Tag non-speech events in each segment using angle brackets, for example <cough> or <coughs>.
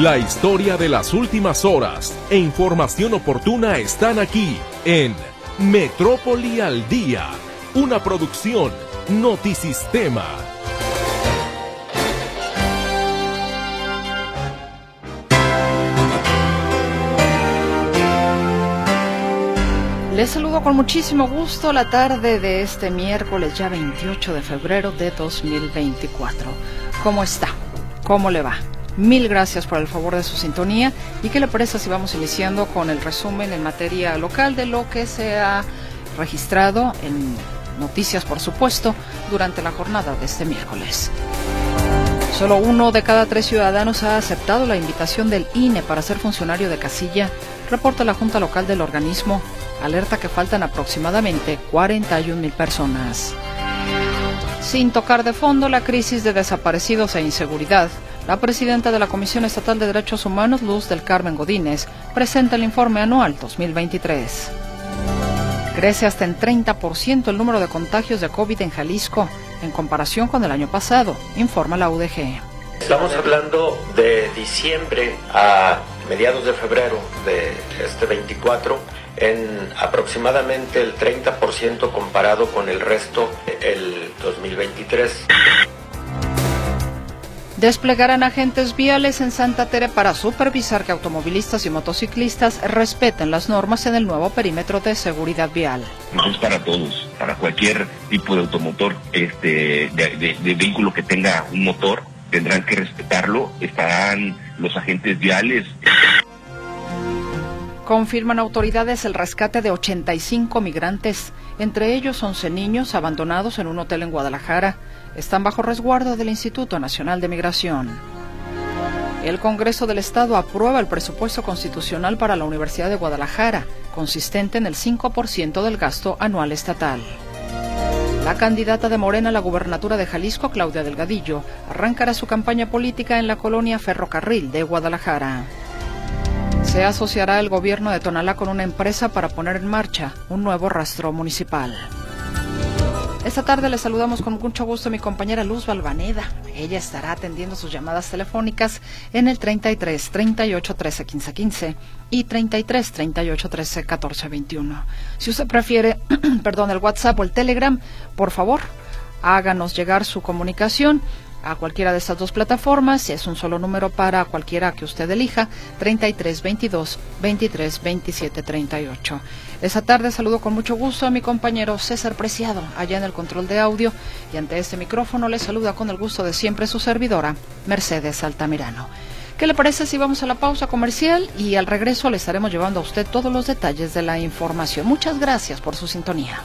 La historia de las últimas horas e información oportuna están aquí en Metrópoli al Día, una producción Notisistema. Les saludo con muchísimo gusto la tarde de este miércoles ya 28 de febrero de 2024. ¿Cómo está? ¿Cómo le va? Mil gracias por el favor de su sintonía y qué le parece si vamos iniciando con el resumen en materia local de lo que se ha registrado en noticias, por supuesto, durante la jornada de este miércoles. Solo uno de cada tres ciudadanos ha aceptado la invitación del INE para ser funcionario de casilla, reporta la Junta Local del organismo, alerta que faltan aproximadamente 41 mil personas. Sin tocar de fondo la crisis de desaparecidos e inseguridad, la presidenta de la Comisión Estatal de Derechos Humanos, Luz del Carmen Godínez, presenta el informe anual 2023. Crece hasta en 30% el número de contagios de COVID en Jalisco en comparación con el año pasado, informa la UDG. Estamos hablando de diciembre a mediados de febrero de este 24 en aproximadamente el 30% comparado con el resto del 2023. Desplegarán agentes viales en Santa Tere para supervisar que automovilistas y motociclistas respeten las normas en el nuevo perímetro de seguridad vial. es para todos, para cualquier tipo de automotor, este, de, de vehículo que tenga un motor, tendrán que respetarlo. Estarán los agentes viales. Confirman autoridades el rescate de 85 migrantes, entre ellos 11 niños abandonados en un hotel en Guadalajara. Están bajo resguardo del Instituto Nacional de Migración. El Congreso del Estado aprueba el presupuesto constitucional para la Universidad de Guadalajara, consistente en el 5% del gasto anual estatal. La candidata de Morena a la gubernatura de Jalisco, Claudia Delgadillo, arrancará su campaña política en la colonia Ferrocarril de Guadalajara. Se asociará el gobierno de Tonalá con una empresa para poner en marcha un nuevo rastro municipal. Esta tarde le saludamos con mucho gusto a mi compañera Luz Balvaneda. Ella estará atendiendo sus llamadas telefónicas en el 33 38 13 15 15 y 33 38 13 14 21. Si usted prefiere, <clears throat> perdón, el WhatsApp o el Telegram, por favor, háganos llegar su comunicación a cualquiera de estas dos plataformas. Es un solo número para cualquiera que usted elija, 33 22 23 27 38. Esa tarde saludo con mucho gusto a mi compañero César Preciado, allá en el control de audio, y ante este micrófono le saluda con el gusto de siempre su servidora, Mercedes Altamirano. ¿Qué le parece si vamos a la pausa comercial y al regreso le estaremos llevando a usted todos los detalles de la información? Muchas gracias por su sintonía.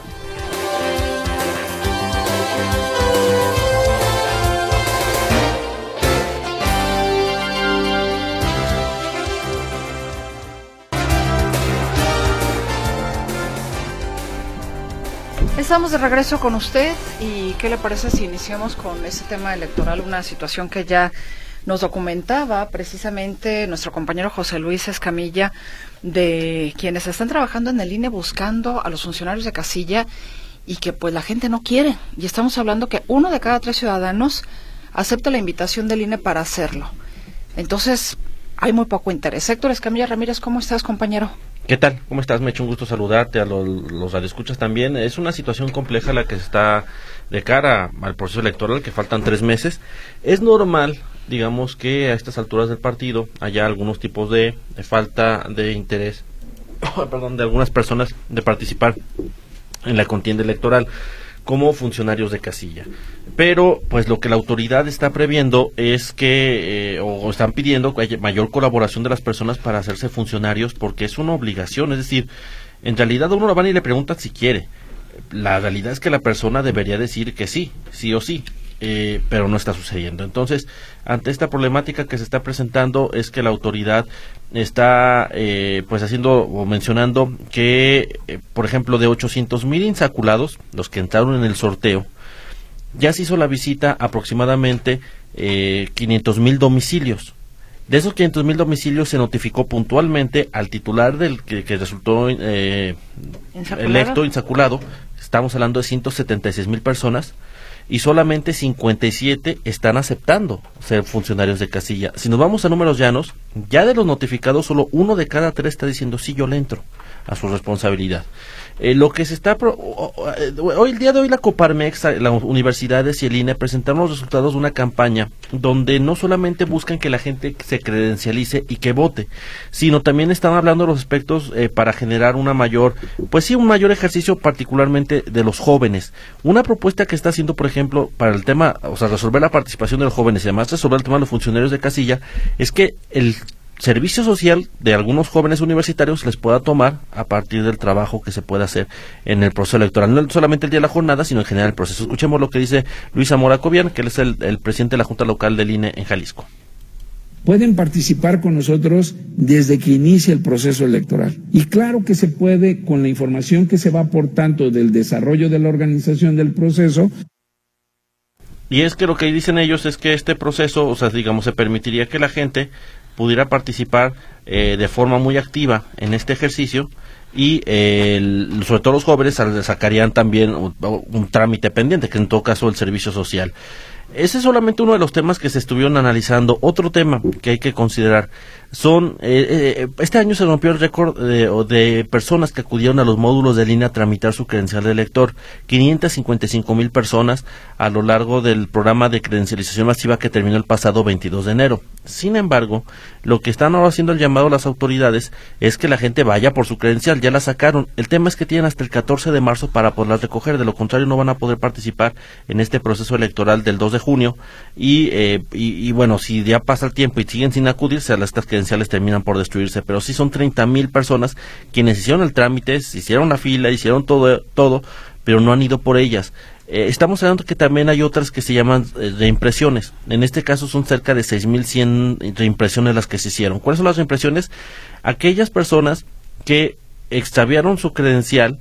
Estamos de regreso con usted y ¿qué le parece si iniciamos con ese tema electoral? Una situación que ya nos documentaba precisamente nuestro compañero José Luis Escamilla de quienes están trabajando en el INE buscando a los funcionarios de casilla y que pues la gente no quiere. Y estamos hablando que uno de cada tres ciudadanos acepta la invitación del INE para hacerlo. Entonces, hay muy poco interés. Héctor Escamilla Ramírez, ¿cómo estás, compañero? ¿Qué tal? ¿Cómo estás? Me ha hecho un gusto saludarte, a los, los radioescuchas también. Es una situación compleja la que está de cara al proceso electoral, que faltan tres meses. Es normal, digamos, que a estas alturas del partido haya algunos tipos de falta de interés, <coughs> perdón, de algunas personas de participar en la contienda electoral como funcionarios de casilla. Pero, pues lo que la autoridad está previendo es que, eh, o están pidiendo mayor colaboración de las personas para hacerse funcionarios, porque es una obligación. Es decir, en realidad uno lo van y le pregunta si quiere. La realidad es que la persona debería decir que sí, sí o sí. Eh, pero no está sucediendo. Entonces, ante esta problemática que se está presentando es que la autoridad está eh, pues haciendo o mencionando que, eh, por ejemplo, de 800 mil insaculados, los que entraron en el sorteo, ya se hizo la visita aproximadamente eh, 500 mil domicilios. De esos 500 mil domicilios se notificó puntualmente al titular del que, que resultó electo, insaculado. Estamos hablando de 176 mil personas y solamente 57 están aceptando ser funcionarios de casilla. Si nos vamos a números llanos, Ya de los notificados, solo uno de cada tres está diciendo sí, yo le entro a su responsabilidad. Eh, lo que se está eh, hoy el día de hoy la Coparmex, las universidades y el INE presentaron los resultados de una campaña donde no solamente buscan que la gente se credencialice y que vote, sino también están hablando de los aspectos eh, para generar una mayor, pues sí, un mayor ejercicio particularmente de los jóvenes. Una propuesta que está haciendo, por ejemplo, para el tema, o sea, resolver la participación de los jóvenes y además resolver el tema de los funcionarios de casilla, es que el servicio social de algunos jóvenes universitarios les pueda tomar a partir del trabajo que se puede hacer en el proceso electoral. No solamente el día de la jornada, sino en general el proceso. Escuchemos lo que dice Luis Zamora Cobian, que él es el, el presidente de la Junta Local del INE en Jalisco. Pueden participar con nosotros desde que inicia el proceso electoral. Y claro que se puede, con la información que se va aportando del desarrollo de la organización del proceso, y es que lo que dicen ellos es que este proceso, o sea, digamos, se permitiría que la gente pudiera participar eh, de forma muy activa en este ejercicio y sobre todo los jóvenes sacarían también un, trámite pendiente, que en todo caso el servicio social. Ese es solamente uno de los temas que se estuvieron analizando. Otro tema que hay que considerar son, eh, eh, este año se rompió el récord de, de, personas que acudieron a los módulos de línea a tramitar su credencial de elector. 555 mil personas a lo largo del programa de credencialización masiva que terminó el pasado 22 de enero. Sin embargo, lo que están ahora haciendo el llamado las autoridades es que la gente vaya por su credencial, ya la sacaron. El tema es que tienen hasta el 14 de marzo para poderla recoger, de lo contrario no van a poder participar en este proceso electoral del 2 de junio y, eh, y, bueno, si ya pasa el tiempo y siguen sin acudirse a estas credenciales terminan por destruirse, pero sí son 30 mil personas quienes hicieron el trámite, hicieron la fila, hicieron todo, todo, pero no han ido por ellas. Eh, estamos hablando que también hay otras que se llaman eh, reimpresiones. En este caso son cerca de 6.100 reimpresiones las que se hicieron. ¿Cuáles son las reimpresiones? Aquellas personas que extraviaron su credencial,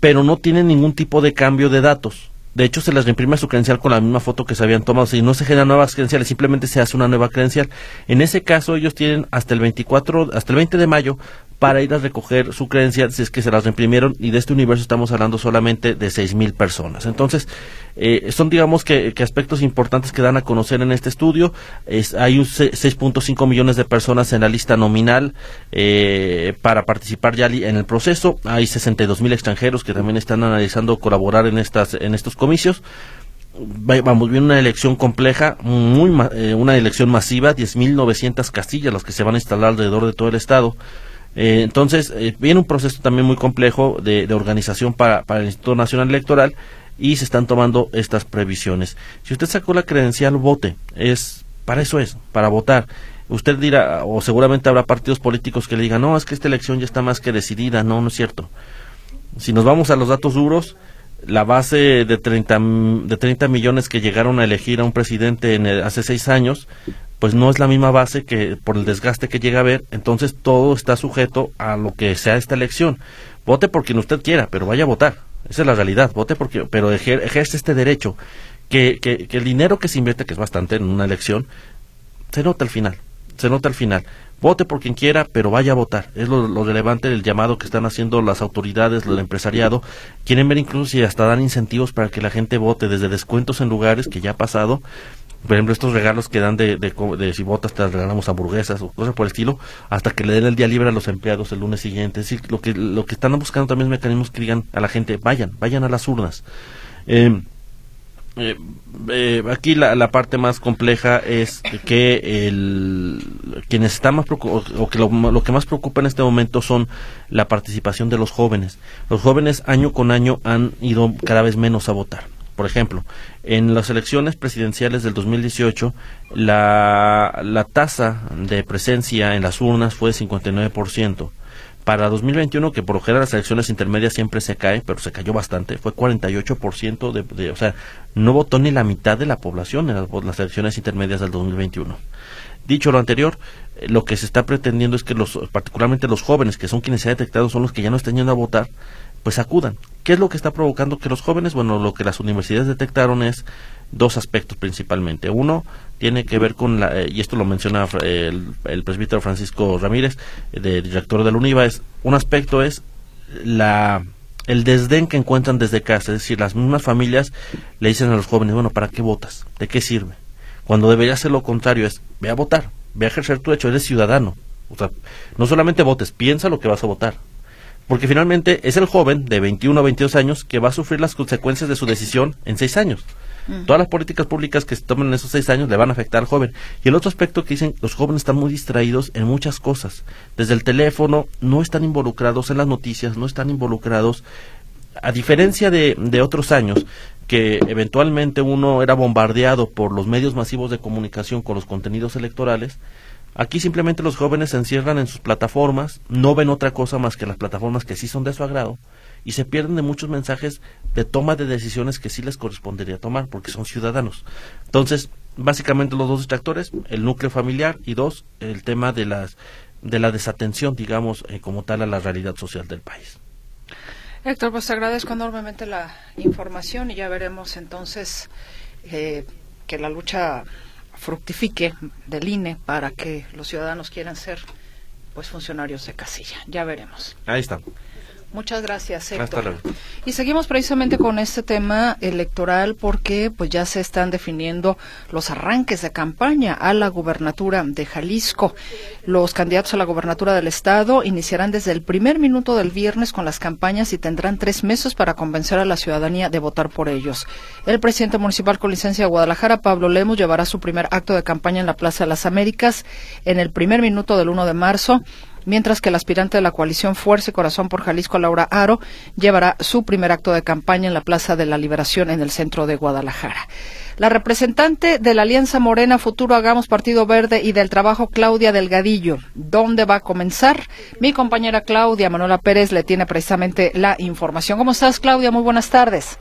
pero no tienen ningún tipo de cambio de datos. De hecho, se les reimprime su credencial con la misma foto que se habían tomado. Si no se generan nuevas credenciales, simplemente se hace una nueva credencial. En ese caso, ellos tienen hasta el 24, hasta el 20 de mayo para ir a recoger su credencial si es que se las reimprimieron y de este universo estamos hablando solamente de seis mil personas. Entonces, eh, son digamos que, aspectos importantes que dan a conocer en este estudio. Es, hay 6.5 millones de personas en la lista nominal eh, para participar ya en el proceso. Hay 62 mil extranjeros que también están analizando colaborar en, estas, en estos comicios vamos bien una elección compleja, muy eh, una elección masiva, 10.900 castillas las que se van a instalar alrededor de todo el estado. Eh, entonces, eh, viene un proceso también muy complejo de, organización para, para, el Instituto Nacional Electoral y se están tomando estas previsiones. Si usted sacó la credencial, vote. Es, para eso es, para votar. Usted dirá, o seguramente habrá partidos políticos que le digan, no, es que esta elección ya está más que decidida. No, no es cierto. Si nos vamos a los datos duros, la base de 30, de 30 millones que llegaron a elegir a un presidente en hace seis años, pues no es la misma base que por el desgaste que llega a haber, entonces todo está sujeto a lo que sea esta elección. Vote por quien usted quiera, pero vaya a votar. Esa es la realidad. Vote porque, pero ejerce este derecho. Que, que, que el dinero que se invierte, que es bastante en una elección, se nota al final. Se nota al final. Vote por quien quiera, pero vaya a votar. Es lo, lo, relevante del llamado que están haciendo las autoridades, el empresariado. Quieren ver incluso si hasta dan incentivos para que la gente vote, desde descuentos en lugares que ya ha pasado, por ejemplo, estos regalos que dan de, de, si votas te regalamos hamburguesas o cosas por el estilo, hasta que le den el día libre a los empleados el lunes siguiente. Es decir, lo que, lo que están buscando también es mecanismos que digan a la gente, vayan, vayan a las urnas. Eh, eh, eh, aquí la, la, parte más compleja es que el, quienes están más o que lo, lo, que más preocupa en este momento son la participación de los jóvenes. Los jóvenes año con año han ido cada vez menos a votar. Por ejemplo, en las elecciones presidenciales del 2018, la, la tasa de presencia en las urnas fue de 59%. Para 2021, que por lo general las elecciones intermedias siempre se cae, pero se cayó bastante, fue 48% de, de o sea, no votó ni la mitad de la población en las, elecciones intermedias del 2021. Dicho lo anterior, eh, lo que se está pretendiendo es que los, particularmente los jóvenes, que son quienes se han detectado, son los que ya no están yendo a votar, pues acudan. ¿Qué es lo que está provocando que los jóvenes? Bueno, lo que las universidades detectaron es dos aspectos principalmente. Uno tiene que ver con, la, eh, y esto lo menciona eh, el, presbítero Francisco Ramírez, de, director del UNIVA, es, un aspecto es la el desdén que encuentran desde casa, es decir, las mismas familias le dicen a los jóvenes, bueno, ¿para qué votas? ¿De qué sirve? Cuando debería ser lo contrario, es, ve a votar, ve a ejercer tu derecho, eres ciudadano. O sea, no solamente votes, piensa lo que vas a votar. Porque finalmente es el joven de 21 a 22 años que va a sufrir las consecuencias de su decisión en seis años. Todas las políticas públicas que se tomen en esos seis años le van a afectar al joven. Y el otro aspecto que dicen, los jóvenes están muy distraídos en muchas cosas. Desde el teléfono, no están involucrados en las noticias, no están involucrados. A diferencia de, de otros años, que eventualmente uno era bombardeado por los medios masivos de comunicación con los contenidos electorales, Aquí simplemente los jóvenes se encierran en sus plataformas, no ven otra cosa más que las plataformas que sí son de su agrado y se pierden de muchos mensajes de toma de decisiones que sí les correspondería tomar porque son ciudadanos. Entonces, básicamente los dos distractores, el núcleo familiar y dos, el tema de las de la desatención, digamos, eh, como tal a la realidad social del país. Héctor, pues te agradezco enormemente la información y ya veremos entonces eh, que la lucha fructifique del INE para que los ciudadanos quieran ser pues funcionarios de casilla. Ya veremos. Ahí está. Muchas gracias, Héctor. Y seguimos precisamente con este tema electoral porque pues ya se están definiendo los arranques de campaña a la gubernatura de Jalisco. Los candidatos a la gubernatura del estado iniciarán desde el primer minuto del viernes con las campañas y tendrán tres meses para convencer a la ciudadanía de votar por ellos. El presidente municipal con licencia de Guadalajara, Pablo Lemos, llevará su primer acto de campaña en la Plaza de las Américas en el primer minuto del 1 de marzo mientras que el aspirante de la coalición Fuerza y Corazón por Jalisco, Laura Aro, llevará su primer acto de campaña en la Plaza de la Liberación en el centro de Guadalajara. La representante de la Alianza Morena Futuro Hagamos Partido Verde y del Trabajo, Claudia Delgadillo. ¿Dónde va a comenzar? Mi compañera Claudia Manuela Pérez le tiene precisamente la información. ¿Cómo estás, Claudia? Muy buenas tardes.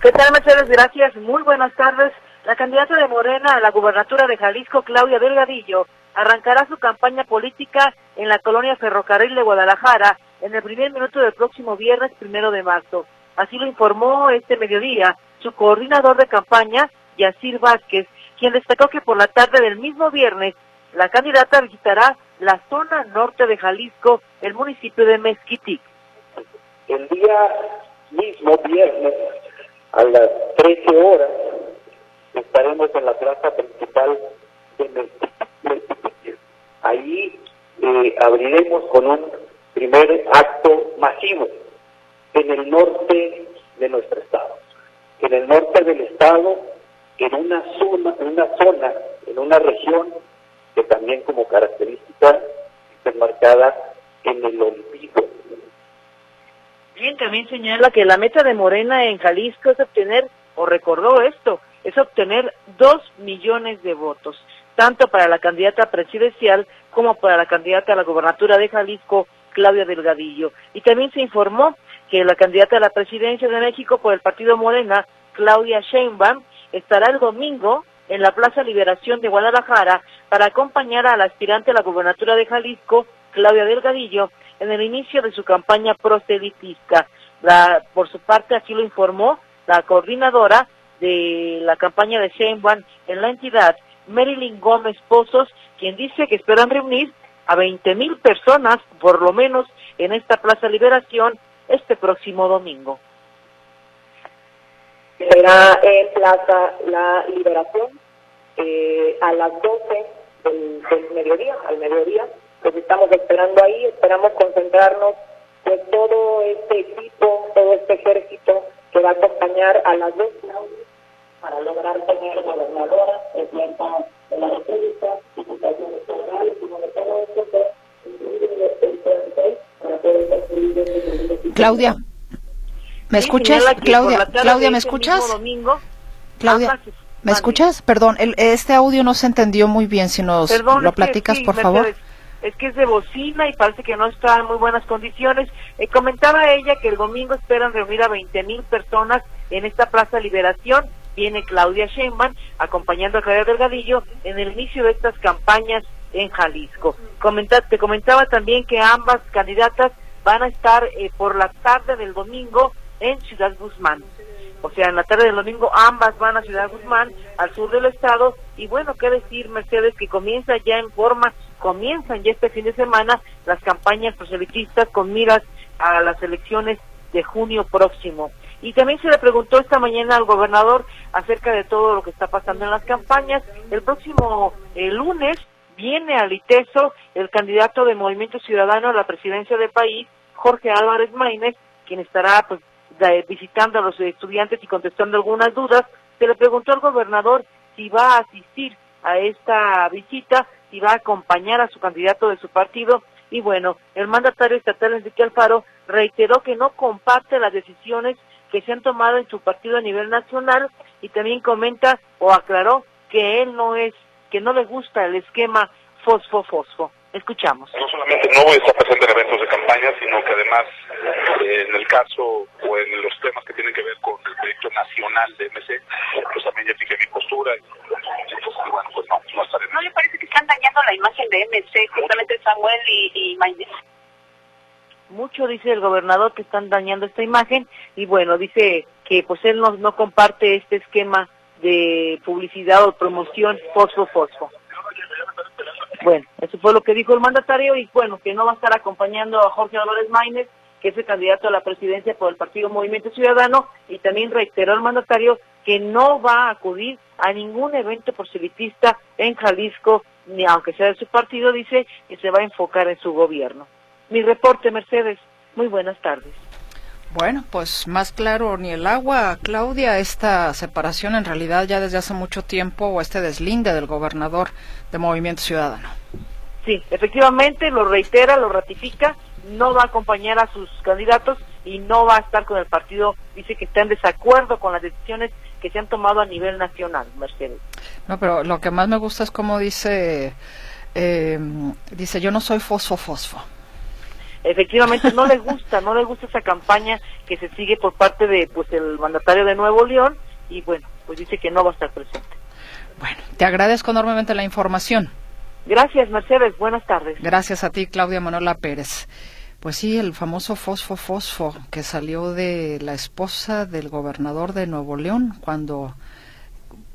¿Qué tal, Mercedes? Gracias. Muy buenas tardes. La candidata de Morena a la gubernatura de Jalisco, Claudia Delgadillo, arrancará su campaña política en la colonia Ferrocarril de Guadalajara en el primer minuto del próximo viernes primero de marzo. Así lo informó este mediodía su coordinador de campaña, Yacir Vázquez, quien destacó que por la tarde del mismo viernes la candidata visitará la zona norte de Jalisco, el municipio de Mezquitic. El día mismo viernes a las 13 horas estaremos en la plaza principal de Mezquitic Ahí eh, abriremos con un primer acto masivo en el norte de nuestro estado. En el norte del estado, en una zona, en una zona, en una región que también como característica está marcada en el olvido. Bien, también señala que la meta de Morena en Jalisco es obtener, o recordó esto, es obtener dos millones de votos tanto para la candidata presidencial como para la candidata a la gobernatura de Jalisco, Claudia Delgadillo. Y también se informó que la candidata a la presidencia de México por el partido Morena, Claudia Sheinbaum, estará el domingo en la Plaza Liberación de Guadalajara para acompañar al aspirante a la gobernatura de Jalisco, Claudia Delgadillo, en el inicio de su campaña proselitista. La, por su parte, así lo informó la coordinadora de la campaña de Sheinbaum en la entidad, Marilyn Gómez Pozos, quien dice que esperan reunir a 20 mil personas, por lo menos, en esta Plaza Liberación este próximo domingo. Será en Plaza La Liberación eh, a las 12 del, mediodía, al mediodía. Pues estamos esperando ahí, esperamos concentrarnos de todo este equipo, todo este ejército que va a acompañar a las dos para lograr tener gobernadora, presidenta de la República, diputaciones federales, como de todo esto, para poder Claudia. ¿Me escuchas? Claudia, Claudia, ¿me escuchas? Claudia, ¿me escuchas? Perdón, el, este audio no se entendió muy bien. Si nos lo platicas, por favor. Es que es de bocina y parece que no está en muy buenas condiciones. Eh, comentaba ella que el domingo esperan reunir a 20 mil personas en esta Plaza Liberación viene Claudia Sheinbaum acompañando a Javier Delgadillo en el inicio de estas campañas en Jalisco. te comentaba también que ambas candidatas van a estar eh, por la tarde del domingo en Ciudad Guzmán. O sea, en la tarde del domingo ambas van a Ciudad Guzmán, al sur del estado. Y bueno, qué decir, Mercedes, que comienza ya en forma, comienzan ya este fin de semana las campañas proselitistas con miras a las elecciones de junio próximo. Y también se le preguntó esta mañana al gobernador acerca de todo lo que está pasando en las campañas. El próximo lunes viene al ITESO el candidato de Movimiento Ciudadano a la presidencia del país, Jorge Álvarez Maínez, quien estará pues visitando a los estudiantes y contestando algunas dudas. Se le preguntó al gobernador si va a asistir a esta visita, si va a acompañar a su candidato de su partido. Y bueno, el mandatario estatal Enrique Alfaro reiteró que no comparte las decisiones que se han tomado en su partido a nivel nacional y también comenta o aclaró que él no es, que no le gusta el esquema fosfo-fosfo. Escuchamos. No solamente no voy a estar presente en eventos de campaña, sino que además eh, en el caso o en los temas que tienen que ver con el proyecto nacional de MC, pues también ya fijé mi postura y, bueno, pues no, no estaré. ¿No le parece que están dañando la imagen de MC, justamente Samuel y, y Mucho dice el gobernador que están dañando esta imagen y bueno, dice que pues él no, no comparte este esquema de publicidad o promoción fosfo-fosfo. Bueno, eso fue lo que dijo el mandatario y bueno, que no va a estar acompañando a Jorge Álvarez Maínez, que es el candidato a la presidencia por el Partido Movimiento Ciudadano, y también reiteró el mandatario que no va a acudir a ningún evento proselitista en Jalisco, ni aunque sea de su partido, dice que se va a enfocar en su gobierno. Mi reporte, Mercedes. Muy buenas tardes. Bueno, pues más claro ni el agua, Claudia, esta separación en realidad ya desde hace mucho tiempo o este deslinde del gobernador de Movimiento Ciudadano. Sí, efectivamente lo reitera, lo ratifica, no va a acompañar a sus candidatos y no va a estar con el partido, dice que está en desacuerdo con las decisiones que se han tomado a nivel nacional, Mercedes. No, pero lo que más me gusta es como dice, eh, dice, yo no soy fosfo-fosfo efectivamente no le gusta, no le gusta esa campaña que se sigue por parte de pues el mandatario de Nuevo León y bueno, pues dice que no va a estar presente. Bueno, te agradezco enormemente la información. Gracias, Mercedes. Buenas tardes. Gracias a ti, Claudia Manuela Pérez. Pues sí, el famoso fosfo fosfo que salió de la esposa del gobernador de Nuevo León cuando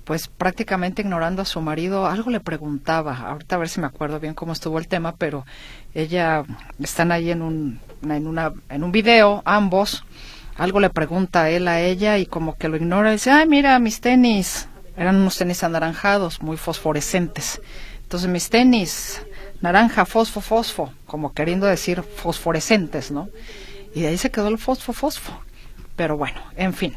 pues prácticamente ignorando a su marido, algo le preguntaba, ahorita a ver si me acuerdo bien cómo estuvo el tema, pero ella, están ahí en un, en una, en un video, ambos, algo le pregunta a él a ella y como que lo ignora y dice, ay, mira, mis tenis, eran unos tenis anaranjados, muy fosforescentes. Entonces mis tenis, naranja, fosfo, fosfo, como queriendo decir fosforescentes, ¿no? Y de ahí se quedó el fosfo, fosfo. Pero bueno, en fin.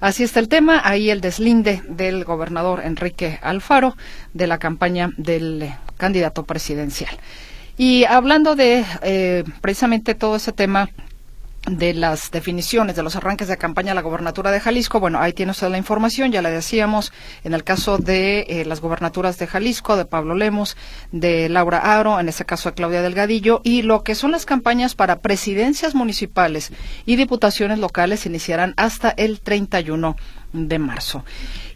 Así está el tema. Ahí el deslinde del gobernador Enrique Alfaro de la campaña del candidato presidencial. Y hablando de eh, precisamente todo ese tema de las definiciones de los arranques de campaña a la gobernatura de Jalisco. Bueno, ahí tiene usted la información, ya le decíamos, en el caso de eh, las gobernaturas de Jalisco, de Pablo Lemos, de Laura Aro, en ese caso de Claudia Delgadillo, y lo que son las campañas para presidencias municipales y diputaciones locales iniciarán hasta el 31 de marzo.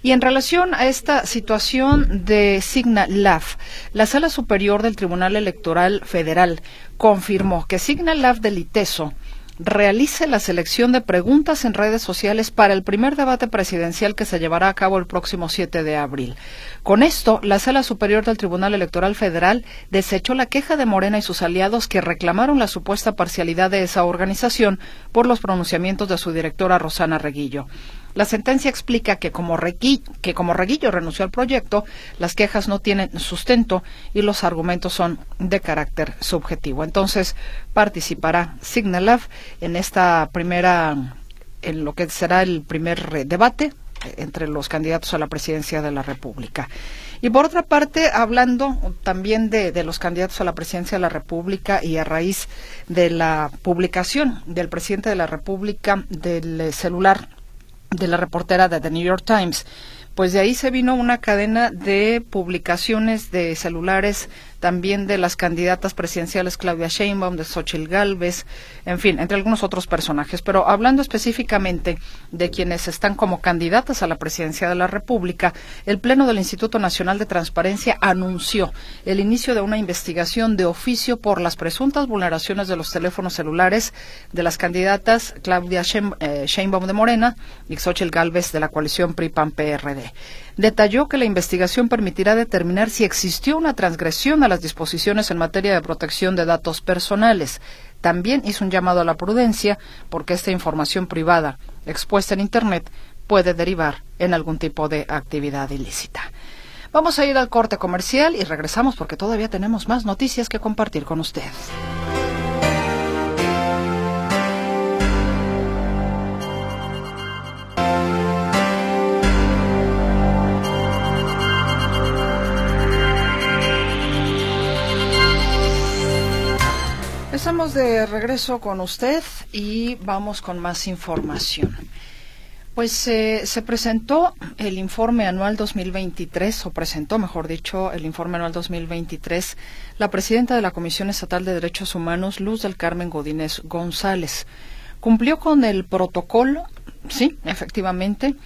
Y en relación a esta situación de Signa LAF, la Sala Superior del Tribunal Electoral Federal confirmó que Signa LAF del realice la selección de preguntas en redes sociales para el primer debate presidencial que se llevará a cabo el próximo 7 de abril. Con esto, la Sala Superior del Tribunal Electoral Federal desechó la queja de Morena y sus aliados que reclamaron la supuesta parcialidad de esa organización por los pronunciamientos de su directora Rosana Reguillo. La sentencia explica que como, Reguillo renunció al proyecto, las quejas no tienen sustento y los argumentos son de carácter subjetivo. Entonces, participará Signalav en esta primera, en lo que será el primer debate entre los candidatos a la presidencia de la República. Y por otra parte, hablando también de, de, los candidatos a la presidencia de la República y a raíz de la publicación del presidente de la República del celular de la reportera de The New York Times. Pues de ahí se vino una cadena de publicaciones de celulares también de las candidatas presidenciales Claudia Sheinbaum, de Xochitl Galvez, en fin, entre algunos otros personajes. Pero hablando específicamente de quienes están como candidatas a la presidencia de la República, el Pleno del Instituto Nacional de Transparencia anunció el inicio de una investigación de oficio por las presuntas vulneraciones de los teléfonos celulares de las candidatas Claudia eh, Sheinbaum de Morena y Xochitl Galvez de la coalición PRI-PAN-PRD detalló que la investigación permitirá determinar si existió una transgresión a las disposiciones en materia de protección de datos personales. También hizo un llamado a la prudencia porque esta información privada expuesta en Internet puede derivar en algún tipo de actividad ilícita. Vamos a ir al corte comercial y regresamos porque todavía tenemos más noticias que compartir con usted. Estamos de regreso con usted y vamos con más información. Pues eh, se presentó el informe anual 2023, o presentó, mejor dicho, el informe anual 2023, la presidenta de la Comisión Estatal de Derechos Humanos, Luz del Carmen Godínez González. Cumplió con el protocolo, sí, efectivamente,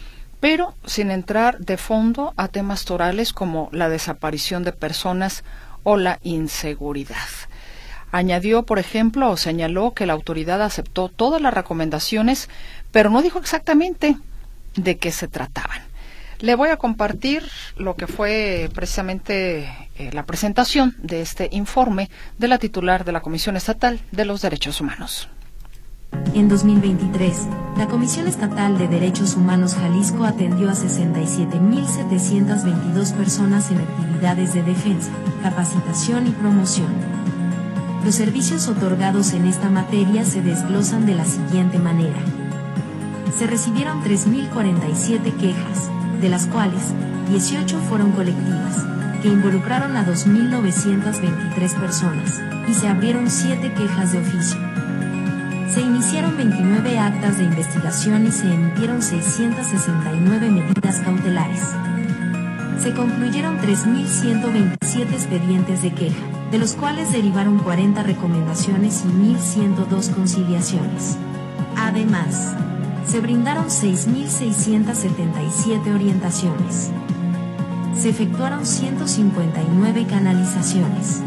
pero sin entrar de fondo a temas torales como la desaparición de personas o la inseguridad. Añadió, por ejemplo, o señaló que la autoridad aceptó todas las recomendaciones, pero no dijo exactamente de qué se trataban. Le voy a compartir lo que fue precisamente eh, la presentación de este informe de la titular de la Comisión Estatal de los Derechos Humanos. En 2023, la Comisión Estatal de Derechos Humanos Jalisco atendió a 67.722 personas en actividades de defensa, capacitación y promoción. Los servicios otorgados en esta materia se desglosan de la siguiente manera se recibieron 3.047 quejas, de las cuales 18 fueron colectivas, que involucraron a 2.923 personas, y se abrieron 7 quejas de oficio. Se iniciaron 29 actas de investigación y se emitieron 669 medidas cautelares. Se concluyeron 3.127 expedientes de queja, de los cuales derivaron 40 recomendaciones y 1.102 conciliaciones. Además, se brindaron 6.677 orientaciones. Se efectuaron 159 canalizaciones.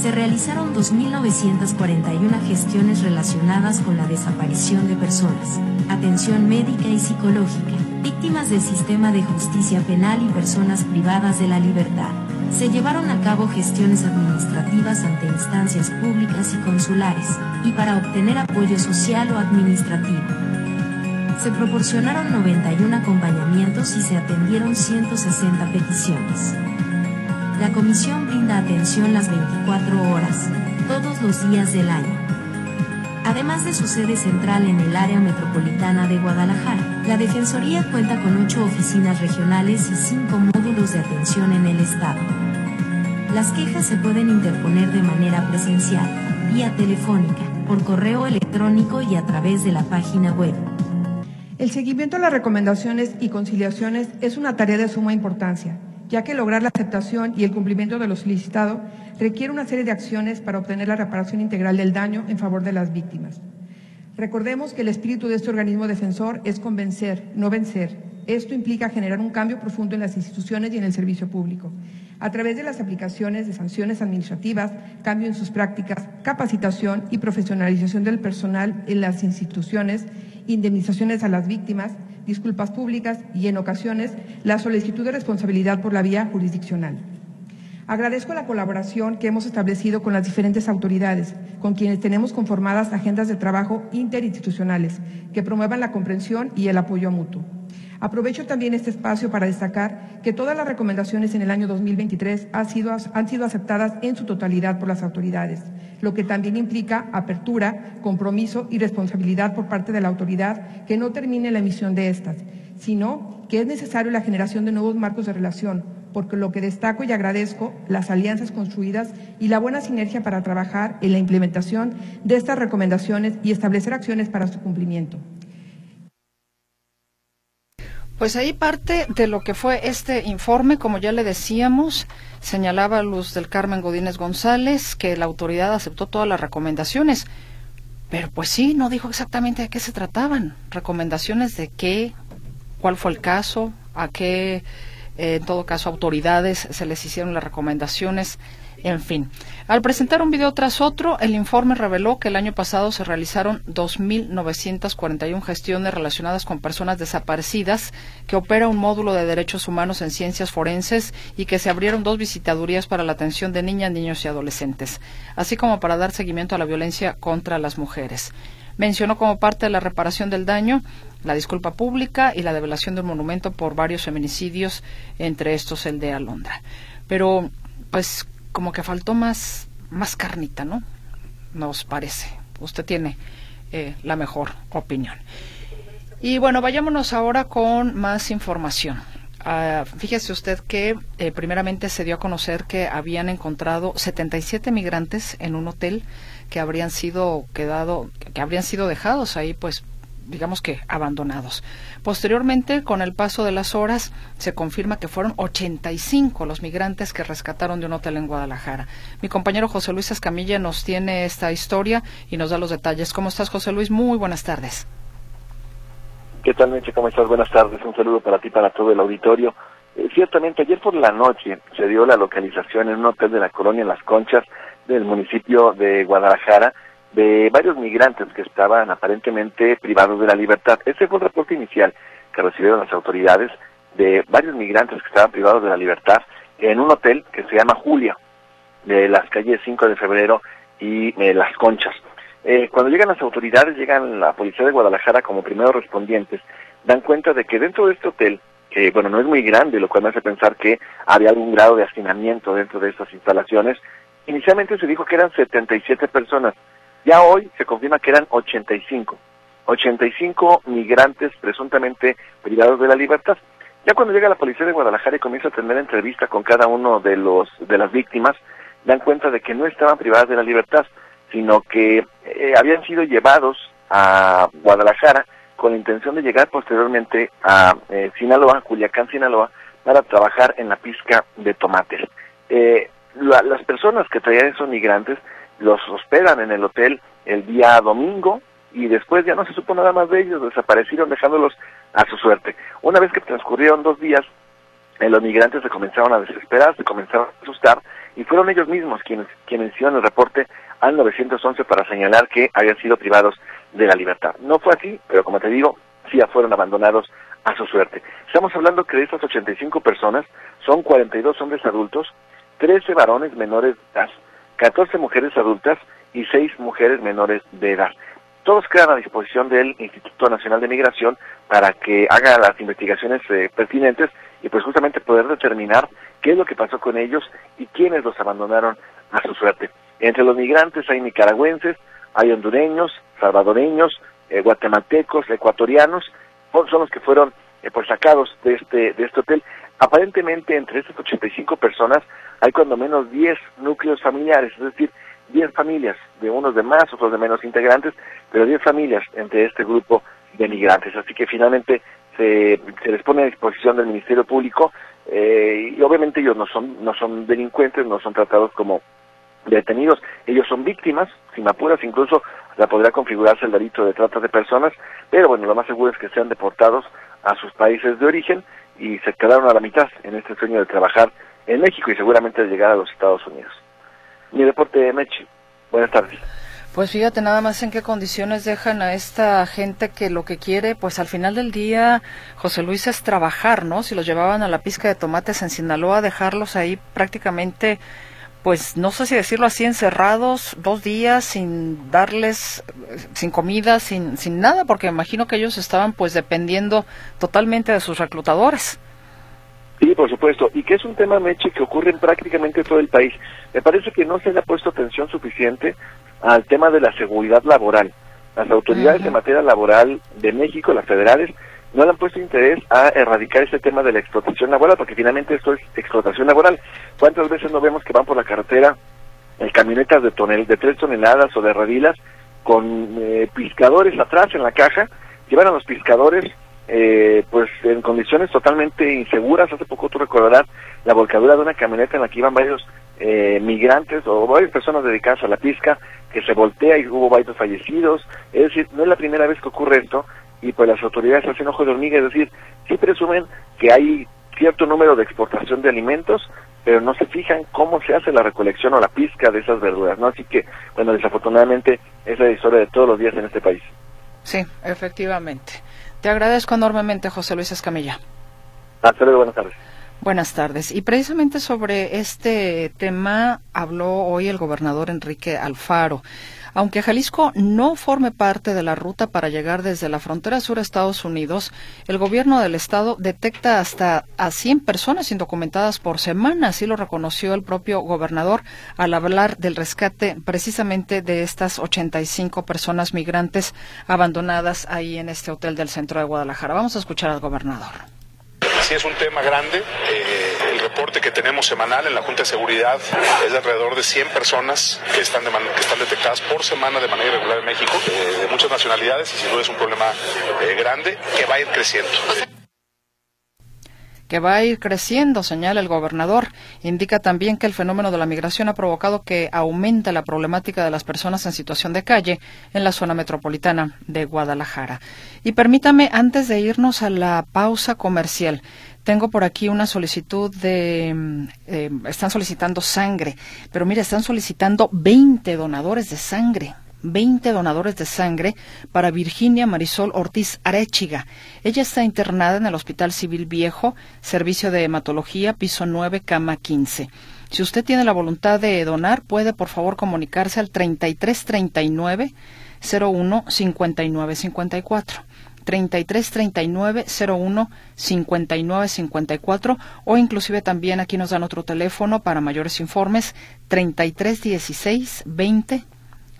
Se realizaron 2.941 gestiones relacionadas con la desaparición de personas, atención médica y psicológica, víctimas del sistema de justicia penal y personas privadas de la libertad. Se llevaron a cabo gestiones administrativas ante instancias públicas y consulares, y para obtener apoyo social o administrativo se proporcionaron 91 acompañamientos y se atendieron 160 peticiones. La comisión brinda atención las 24 horas, todos los días del año. Además de su sede central en el área metropolitana de Guadalajara, la Defensoría cuenta con 8 oficinas regionales y 5 módulos de atención en el Estado. Las quejas se pueden interponer de manera presencial, vía telefónica, por correo electrónico y a través de la página web el seguimiento a las recomendaciones y conciliaciones es una tarea de suma importancia, ya que lograr la aceptación y el cumplimiento de lo solicitado requiere una serie de acciones para obtener la reparación integral del daño en favor de las víctimas. Recordemos que el espíritu de este organismo defensor es convencer, no vencer. Esto implica generar un cambio profundo en las instituciones y en el servicio público. A través de las aplicaciones de sanciones administrativas, cambio en sus prácticas, capacitación y profesionalización del personal en las instituciones indemnizaciones a las víctimas, disculpas públicas y, en ocasiones, la solicitud de responsabilidad por la vía jurisdiccional. Agradezco la colaboración que hemos establecido con las diferentes autoridades, con quienes tenemos conformadas agendas de trabajo interinstitucionales que promuevan la comprensión y el apoyo mutuo. Aprovecho también este espacio para destacar que todas las recomendaciones en el año 2023 han sido, han sido aceptadas en su totalidad por las autoridades, lo que también implica apertura, compromiso y responsabilidad por parte de la autoridad que no termine la emisión de estas, sino que es necesario la generación de nuevos marcos de relación, porque lo que destaco y agradezco las alianzas construidas y la buena sinergia para trabajar en la implementación de estas recomendaciones y establecer acciones para su cumplimiento. Pues ahí parte de lo que fue este informe, como ya le decíamos, señalaba Luz del Carmen Godínez González que la autoridad aceptó todas las recomendaciones, pero pues sí, no dijo exactamente de qué se trataban. Recomendaciones de qué, cuál fue el caso, a qué, en todo caso, autoridades se les hicieron las recomendaciones. En fin, al presentar un video tras otro, el informe reveló que el año pasado se realizaron 2.941 gestiones relacionadas con personas desaparecidas, que opera un módulo de derechos humanos en ciencias forenses y que se abrieron dos visitadurías para la atención de niñas, niños y adolescentes, así como para dar seguimiento a la violencia contra las mujeres. mencionó como parte de la reparación del daño la disculpa pública y la develación del monumento por varios feminicidios, entre estos el de Alondra. Pero, pues, como que faltó más, más carnita, ¿no? Nos parece. Usted tiene eh, la mejor opinión. Y bueno, vayámonos ahora con más información. Ah, fíjese usted que eh, primeramente se dio a conocer que habían encontrado 77 migrantes en un hotel que habrían sido quedado, que habrían sido dejados ahí, pues digamos que abandonados. Posteriormente, con el paso de las horas, se confirma que fueron 85 los migrantes que rescataron de un hotel en Guadalajara. Mi compañero José Luis Escamilla nos tiene esta historia y nos da los detalles. ¿Cómo estás, José Luis? Muy buenas tardes. ¿Qué tal, Meche? ¿Cómo estás? Buenas tardes. Un saludo para ti, para todo el auditorio. Eh, ciertamente, ayer por la noche se dio la localización en un hotel de la colonia Las Conchas del municipio de Guadalajara de varios migrantes que estaban aparentemente privados de la libertad. Ese fue el reporte inicial que recibieron las autoridades de varios migrantes que estaban privados de la libertad en un hotel que se llama Julia, de las calles 5 de febrero y eh, Las Conchas. Eh, cuando llegan las autoridades, llegan la policía de Guadalajara como primeros respondientes, dan cuenta de que dentro de este hotel, que bueno, no es muy grande, lo cual me hace pensar que había algún grado de hacinamiento dentro de estas instalaciones, inicialmente se dijo que eran 77 personas, ya hoy se confirma que eran 85, 85 migrantes presuntamente privados de la libertad. Ya cuando llega la policía de Guadalajara y comienza a tener entrevista con cada uno de los de las víctimas, dan cuenta de que no estaban privadas de la libertad, sino que eh, habían sido llevados a Guadalajara con la intención de llegar posteriormente a eh, Sinaloa, Culiacán, Sinaloa, para trabajar en la pizca de tomates. Eh, las personas que traían esos migrantes los hospedan en el hotel el día domingo y después ya no se supo nada más de ellos, desaparecieron dejándolos a su suerte. Una vez que transcurrieron dos días, los migrantes se comenzaron a desesperar, se comenzaron a asustar y fueron ellos mismos quienes, quienes hicieron el reporte al 911 para señalar que habían sido privados de la libertad. No fue así, pero como te digo, sí ya fueron abandonados a su suerte. Estamos hablando que de estas 85 personas son 42 hombres adultos, 13 varones menores 14 mujeres adultas y 6 mujeres menores de edad. Todos quedan a disposición del Instituto Nacional de Migración para que haga las investigaciones eh, pertinentes y pues justamente poder determinar qué es lo que pasó con ellos y quiénes los abandonaron a su suerte. Entre los migrantes hay nicaragüenses, hay hondureños, salvadoreños, eh, guatemaltecos, ecuatorianos, son los que fueron eh, pues sacados de este, de este hotel. Aparentemente entre estas 85 personas hay cuando menos 10 núcleos familiares, es decir, 10 familias, de unos de más, otros de menos integrantes, pero 10 familias entre este grupo de migrantes. Así que finalmente se, se les pone a disposición del Ministerio Público eh, y obviamente ellos no son, no son delincuentes, no son tratados como detenidos, ellos son víctimas, sin apuras, incluso la podrá configurarse el delito de trata de personas, pero bueno, lo más seguro es que sean deportados a sus países de origen y se quedaron a la mitad en este sueño de trabajar en México y seguramente de llegar a los Estados Unidos. Mi deporte, Mechi. Buenas tardes. Pues fíjate nada más en qué condiciones dejan a esta gente que lo que quiere, pues al final del día, José Luis, es trabajar, ¿no? Si los llevaban a la pizca de tomates en Sinaloa, dejarlos ahí prácticamente, pues no sé si decirlo así, encerrados dos días sin darles, sin comida, sin, sin nada, porque imagino que ellos estaban pues dependiendo totalmente de sus reclutadores. Sí, por supuesto, y que es un tema, Meche, que ocurre en prácticamente todo el país. Me parece que no se le ha puesto atención suficiente al tema de la seguridad laboral. Las autoridades de materia laboral de México, las federales, no le han puesto interés a erradicar ese tema de la explotación laboral, porque finalmente esto es explotación laboral. ¿Cuántas veces no vemos que van por la carretera en camionetas de, tonel, de tres toneladas o de radilas con eh, pescadores atrás en la caja? Llevan a los pescadores eh, pues en condiciones totalmente inseguras. Hace poco tú recordarás la volcadura de una camioneta en la que iban varios eh, migrantes o varias personas dedicadas a la pizca, que se voltea y hubo varios fallecidos. Es decir, no es la primera vez que ocurre esto y pues las autoridades hacen ojo de hormiga, es decir, sí presumen que hay cierto número de exportación de alimentos, pero no se fijan cómo se hace la recolección o la pizca de esas verduras, ¿no? Así que, bueno, desafortunadamente es la historia de todos los días en este país. Sí, efectivamente. Te agradezco enormemente, José Luis Escamilla. Hasta luego, buenas tardes. Buenas tardes. Y precisamente sobre este tema habló hoy el gobernador Enrique Alfaro. Aunque Jalisco no forme parte de la ruta para llegar desde la frontera sur a Estados Unidos, el gobierno del estado detecta hasta a 100 personas indocumentadas por semana, así lo reconoció el propio gobernador al hablar del rescate precisamente de estas 85 personas migrantes abandonadas ahí en este hotel del centro de Guadalajara. Vamos a escuchar al gobernador. Sí, es un tema grande. Eh, el reporte que tenemos semanal en la Junta de Seguridad es de alrededor de 100 personas que están, de que están detectadas por semana de manera irregular en México, eh, de muchas nacionalidades, y sin duda es un problema eh, grande que va a ir creciendo que va a ir creciendo, señala el gobernador. Indica también que el fenómeno de la migración ha provocado que aumente la problemática de las personas en situación de calle en la zona metropolitana de Guadalajara. Y permítame, antes de irnos a la pausa comercial, tengo por aquí una solicitud de... Mm, eh, están solicitando sangre, pero mira, están solicitando 20 donadores de sangre. 20 donadores de sangre para Virginia Marisol Ortiz Arechiga. Ella está internada en el Hospital Civil Viejo, Servicio de Hematología, piso 9, cama 15. Si usted tiene la voluntad de donar, puede por favor comunicarse al 3339 01 59 54. 3339 01 59 54 o inclusive también aquí nos dan otro teléfono para mayores informes 3316 20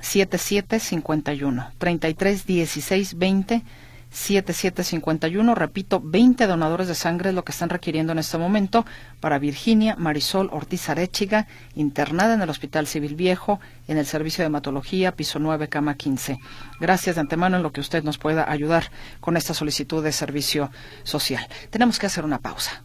7751 33 16 20 7751. Repito, 20 donadores de sangre es lo que están requiriendo en este momento para Virginia Marisol Ortiz Arechiga, internada en el Hospital Civil Viejo, en el Servicio de Hematología, piso 9, cama 15. Gracias de antemano en lo que usted nos pueda ayudar con esta solicitud de servicio social. Tenemos que hacer una pausa.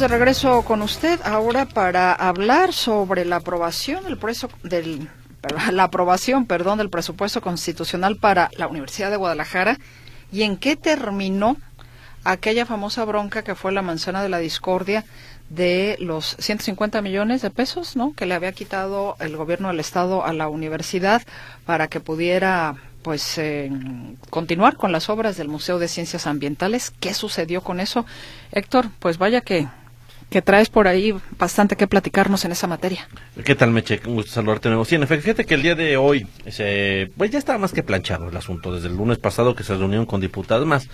De regreso con usted ahora para hablar sobre la aprobación del, del <laughs> la aprobación, perdón, del presupuesto constitucional para la Universidad de Guadalajara y en qué terminó aquella famosa bronca que fue la manzana de la discordia de los 150 millones de pesos, ¿no? Que le había quitado el gobierno del estado a la universidad para que pudiera pues eh, continuar con las obras del Museo de Ciencias Ambientales. ¿Qué sucedió con eso? Héctor, pues vaya que que traes por ahí bastante que platicarnos en esa materia. ¿Qué tal, Meche? Un gusto saludarte de en efecto, fíjate que el día de hoy, pues ya estaba más que planchado el asunto. Desde el lunes pasado que se reunieron con diputados, más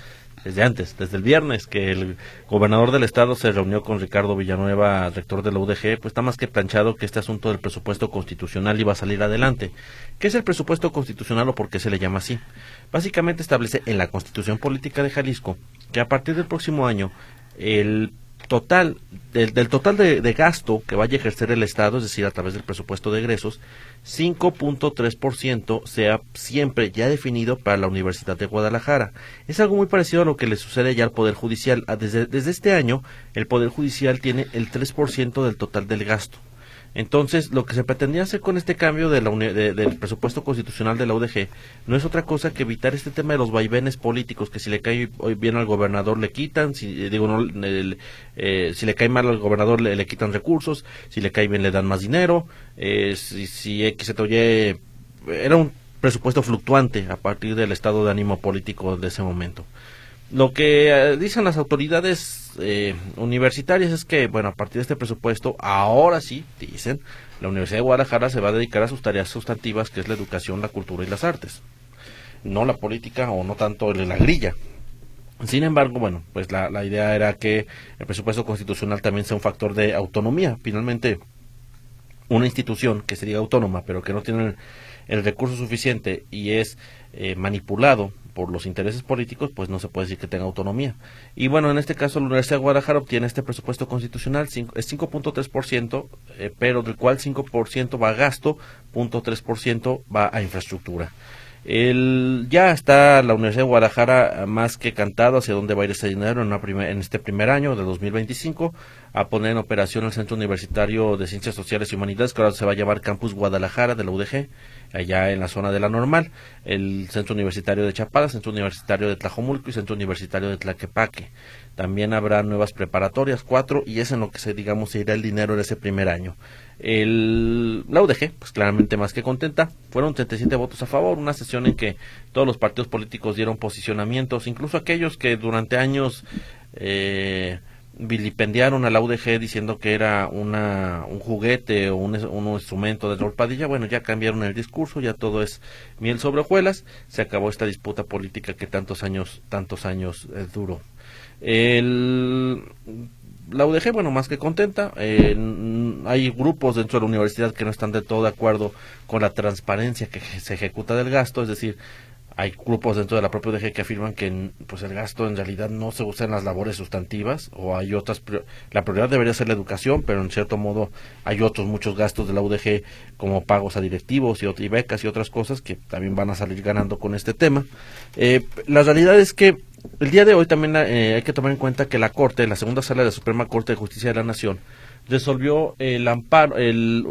desde antes, desde el viernes que el gobernador del estado se reunió con Ricardo Villanueva, rector de la UDG, pues está más que planchado que este asunto del presupuesto constitucional iba a salir adelante. ¿Qué es el presupuesto constitucional o por qué se le llama así? Básicamente establece en la Constitución Política de Jalisco que a partir del próximo año el total, del, total de, gasto que vaya a ejercer el Estado, es decir, a través del presupuesto de egresos, 5.3% sea siempre ya definido para la Universidad de Guadalajara. Es algo muy parecido a lo que le sucede ya al Poder Judicial. Desde, desde este año, el Poder Judicial tiene el 3% del total del gasto. Entonces, lo que se pretendía hacer con este cambio de la del presupuesto constitucional de la UDG no es otra cosa que evitar este tema de los vaivenes políticos, que si le cae bien al gobernador le quitan, si eh, digo no, eh, si le cae mal al gobernador le, quitan recursos, si le cae bien le dan más dinero, eh, si, si X era un presupuesto fluctuante a partir del estado de ánimo político de ese momento. Lo que eh, dicen las autoridades eh, universitarias es que, bueno, a partir de este presupuesto, ahora sí, dicen, la Universidad de Guadalajara se va a dedicar a sus tareas sustantivas, que es la educación, la cultura y las artes. No la política o no tanto la grilla. Sin embargo, bueno, pues la, la idea era que el presupuesto constitucional también sea un factor de autonomía. Finalmente, una institución que sería autónoma, pero que no tiene el, recurso suficiente y es eh, manipulado por los intereses políticos, pues no se puede decir que tenga autonomía. Y bueno, en este caso la Universidad de Guadalajara obtiene este presupuesto constitucional, es 5.3%, eh, pero del cual 5% va a gasto, 0.3% va a infraestructura. El, ya está la Universidad de Guadalajara más que cantado hacia dónde va a ir ese dinero en, una en este primer año de 2025 a poner en operación el Centro Universitario de Ciencias Sociales y Humanidades, que ahora se va a llamar Campus Guadalajara de la UDG, allá en la zona de la normal, el Centro Universitario de Chapala, Centro Universitario de Tlajomulco y Centro Universitario de Tlaquepaque. También habrá nuevas preparatorias, cuatro, y es en lo que se, digamos, se irá el dinero de ese primer año. El, la UDG, pues claramente más que contenta, fueron 37 votos a favor, una sesión en que todos los partidos políticos dieron posicionamientos, incluso aquellos que durante años eh, vilipendiaron a la UDG diciendo que era una, un juguete o un, un instrumento de Padilla, bueno, ya cambiaron el discurso, ya todo es miel sobre hojuelas, se acabó esta disputa política que tantos años, tantos años eh, duró. El, la UDG, bueno, más que contenta. hay grupos dentro de la universidad que no están de todo de acuerdo con la transparencia que se ejecuta del gasto, es decir, hay grupos dentro de la propia UDG que afirman que pues el gasto en realidad no se usa en las labores sustantivas o hay otras la prioridad debería ser la educación pero en cierto modo hay otros muchos gastos de la UDG como pagos a directivos y, becas y otras cosas que también van a salir ganando con este tema. Eh, la realidad es que el día de hoy también eh, hay que tomar en cuenta que la Corte, la segunda sala de la Suprema Corte de Justicia de la Nación, resolvió el amparo, el,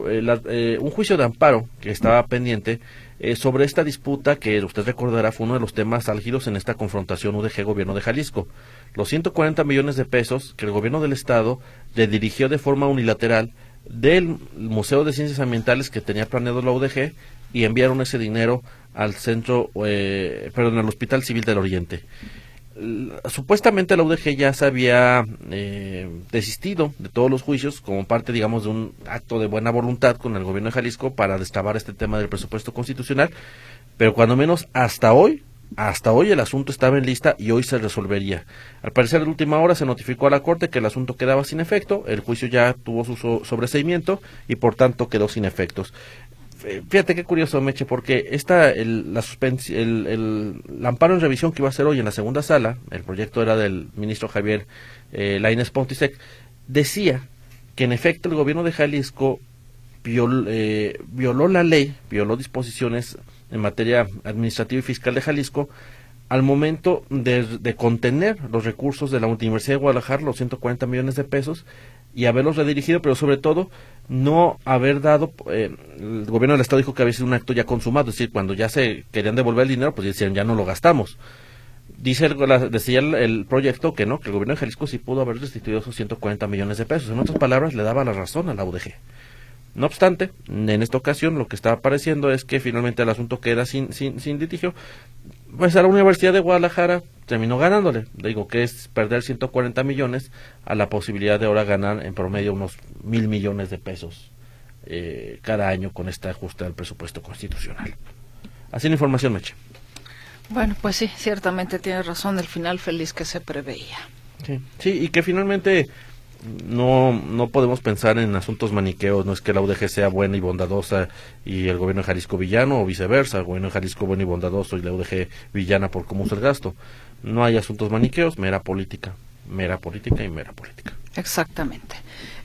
eh, un juicio de amparo que estaba pendiente eh, sobre esta disputa que usted recordará fue uno de los temas álgidos en esta confrontación UDG-Gobierno de Jalisco. Los 140 millones de pesos que el Gobierno del Estado le dirigió de forma unilateral del Museo de Ciencias Ambientales que tenía planeado la UDG y enviaron ese dinero al centro, perdón, al Hospital Civil del Oriente supuestamente la UDG ya se había eh, desistido de todos los juicios como parte, digamos, de un acto de buena voluntad con el gobierno de Jalisco para destabar este tema del presupuesto constitucional, pero cuando menos hasta hoy, hasta hoy el asunto estaba en lista y hoy se resolvería. Al parecer, de última hora se notificó a la Corte que el asunto quedaba sin efecto, el juicio ya tuvo su sobreseimiento y por tanto quedó sin efectos. Eh, fíjate qué curioso, Meche, porque esta, el, la el, el, amparo en revisión que iba a ser hoy en la segunda sala, el proyecto era del ministro Javier eh, Lainez decía que en efecto el gobierno de Jalisco eh, violó la ley, violó disposiciones en materia administrativa y fiscal de Jalisco al momento de, de, contener los recursos de la Universidad de Guadalajara, los 140 millones de pesos, y haberlos redirigido, pero sobre todo no haber dado, eh, el gobierno del Estado dijo que había sido un acto ya consumado, es decir, cuando ya se querían devolver el dinero, pues decían, ya no lo gastamos. Dice el, decía el, proyecto que no, que el gobierno de Jalisco sí pudo haber restituido esos 140 millones de pesos. En otras palabras, le daba la razón a la UDG. No obstante, en esta ocasión lo que está apareciendo es que finalmente el asunto queda sin, sin, sin litigio, pues a la Universidad de Guadalajara terminó ganándole. Digo que es perder 140 millones a la posibilidad de ahora ganar en promedio unos mil millones de pesos eh, cada año con este ajuste al presupuesto constitucional. Así la información, Meche. Bueno, pues sí, ciertamente tiene razón el final feliz que se preveía. Sí, sí y que finalmente no, no podemos pensar en asuntos maniqueos, no es que la UDG sea buena y bondadosa y el gobierno de Jalisco villano o viceversa, el gobierno de Jalisco bueno y bondadoso y la UDG villana por cómo usa el gasto. No hay asuntos maniqueos, mera política, mera política y mera política. Exactamente.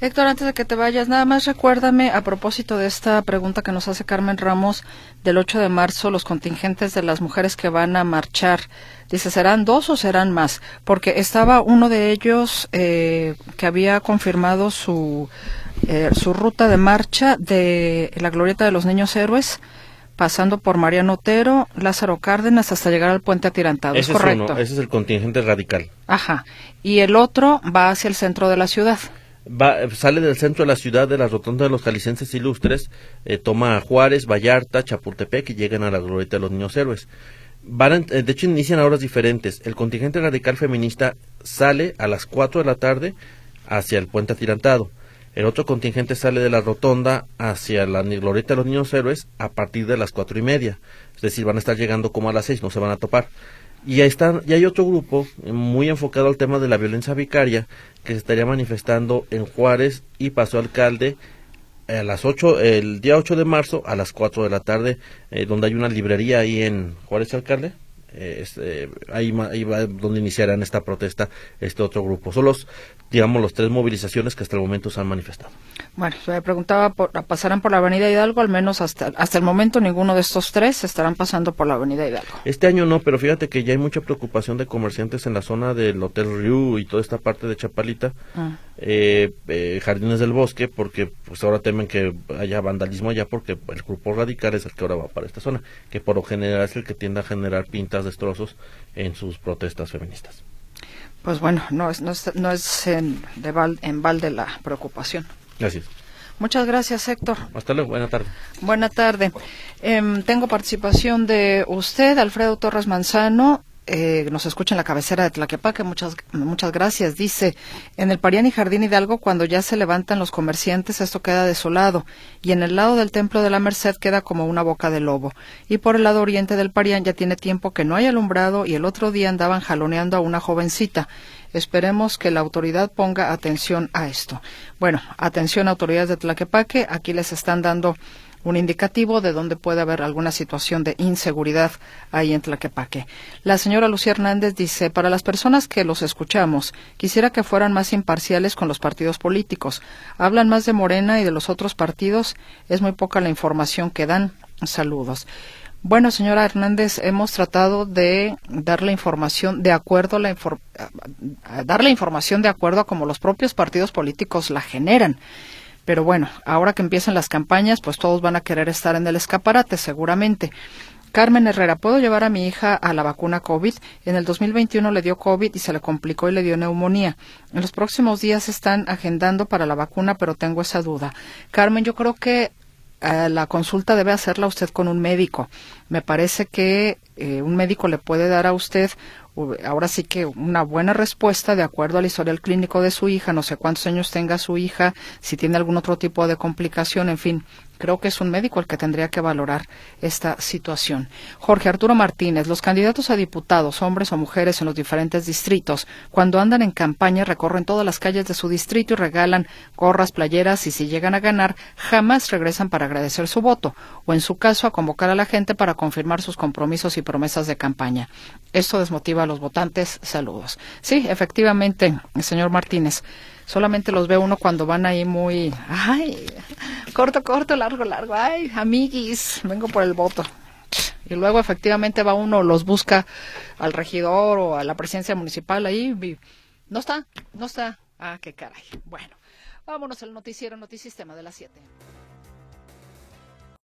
Héctor, antes de que te vayas, nada más recuérdame a propósito de esta pregunta que nos hace Carmen Ramos del 8 de marzo, los contingentes de las mujeres que van a marchar. Dice, ¿serán dos o serán más? Porque estaba uno de ellos eh, que había confirmado su, eh, su ruta de marcha de la Glorieta de los Niños Héroes pasando por Mariano Otero, Lázaro Cárdenas hasta llegar al puente atirantado. Ese ¿Es correcto? ese es el contingente radical. Ajá. Y el otro va hacia el centro de la ciudad. Va, sale del centro de la ciudad de la rotonda de los jaliscienses ilustres, eh, toma Juárez, Vallarta, Chapultepec y llegan a la glorieta de los niños héroes. Van, eh, de hecho, inician a horas diferentes. El contingente radical feminista sale a las 4 de la tarde hacia el puente atirantado. El otro contingente sale de la rotonda hacia la glorieta de los niños héroes a partir de las cuatro y media. Es decir, van a estar llegando como a las seis, no se van a topar. Y ahí están, y hay otro grupo muy enfocado al tema de la violencia vicaria que se estaría manifestando en Juárez y Paso Alcalde a las 8, el día 8 de marzo a las 4 de la tarde, eh, donde hay una librería ahí en Juárez Alcalde, eh, este, ahí, ahí va donde iniciarán esta protesta este otro grupo. Son los, digamos, los tres movilizaciones que hasta el momento se han manifestado. Bueno, me preguntaba, por, ¿pasarán por la Avenida Hidalgo? Al menos hasta, hasta el momento ninguno de estos tres estarán pasando por la Avenida Hidalgo. Este año no, pero fíjate que ya hay mucha preocupación de comerciantes en la zona del Hotel Riu y toda esta parte de Chapalita, Ah. eh, eh, Jardines del Bosque, porque pues ahora temen que haya vandalismo allá porque el grupo radical es el que ahora va para esta zona, que por lo general es el que tiende a generar pintas, destrozos en sus protestas feministas. Pues bueno, no es, no es, no es en, de en balde la preocupación. Gracias. Muchas gracias, Héctor. Hasta luego, buena tarde. Buena tarde. Em, tengo participación de usted, Alfredo Torres Manzano. Eh, nos escucha en la cabecera de Tlaquepaque. Muchas, muchas gracias. Dice, en el Parián y Jardín Hidalgo, cuando ya se levantan los comerciantes, esto queda desolado. Y en el lado del Templo de la Merced queda como una boca de lobo. Y por el lado oriente del Parián ya tiene tiempo que no hay alumbrado y el otro día andaban jaloneando a una jovencita. Esperemos que la autoridad ponga atención a esto. Bueno, atención autoridades de Tlaquepaque, aquí les están dando un indicativo de dónde puede haber alguna situación de inseguridad ahí en Tlaquepaque. La señora Lucía Hernández dice, para las personas que los escuchamos, quisiera que fueran más imparciales con los partidos políticos. Hablan más de Morena y de los otros partidos, es muy poca la información que dan. Saludos. Bueno, señora Hernández, hemos tratado de darle información de acuerdo a la infor- a darle información de acuerdo a como los propios partidos políticos la generan. Pero bueno, ahora que empiezan las campañas, pues todos van a querer estar en el escaparate, seguramente. Carmen Herrera, ¿puedo llevar a mi hija a la vacuna COVID? En el 2021 le dio COVID y se le complicó y le dio neumonía. En los próximos días están agendando para la vacuna, pero tengo esa duda. Carmen, yo creo que la consulta debe hacerla usted con un médico. Me parece que eh, un médico le puede dar a usted ahora sí que una buena respuesta de acuerdo al historial clínico de su hija, no sé cuántos años tenga su hija, si tiene algún otro tipo de complicación, en fin. Creo que es un médico el que tendría que valorar esta situación. Jorge Arturo Martínez, los candidatos a diputados, hombres o mujeres en los diferentes distritos, cuando andan en campaña recorren todas las calles de su distrito y regalan gorras, playeras y si llegan a ganar, jamás regresan para agradecer su voto o en su caso a convocar a la gente para confirmar sus compromisos y promesas de campaña. Esto desmotiva a los votantes. Saludos. Sí, efectivamente, señor Martínez. Solamente los ve uno cuando van ahí muy, ay, corto, corto, largo, largo, ay, amiguis, vengo por el voto. Y luego efectivamente va uno, los busca al regidor o a la presidencia municipal ahí. no está, no está. Ah, qué caray. Bueno, vámonos al noticiero Notisistema de las 7.